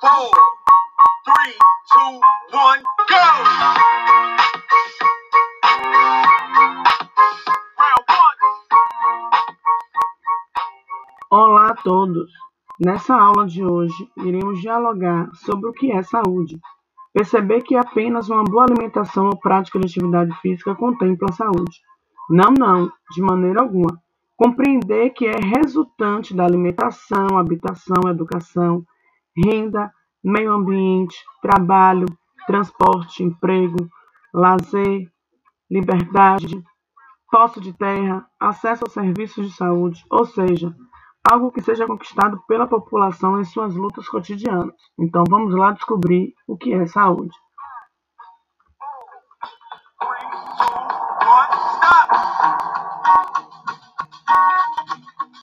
four, three, two, one, go! Olá a todos! Nessa aula de hoje, iremos dialogar sobre o que é saúde. Perceber que apenas uma boa alimentação ou prática de atividade física contempla a saúde. Não, não, de maneira alguma. Compreender que é resultante da alimentação, habitação, educação, renda, meio ambiente, trabalho, transporte, emprego, lazer, liberdade, posse de terra, acesso aos serviços de saúde, ou seja, algo que seja conquistado pela população em suas lutas cotidianas. Então vamos lá descobrir o que é saúde. Three, two, one,